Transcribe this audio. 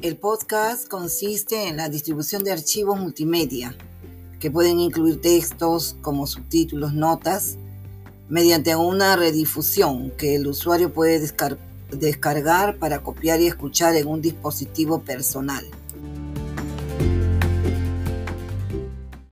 El podcast consiste en la distribución de archivos multimedia que pueden incluir textos como subtítulos, notas, mediante una redifusión que el usuario puede descargar para copiar y escuchar en un dispositivo personal.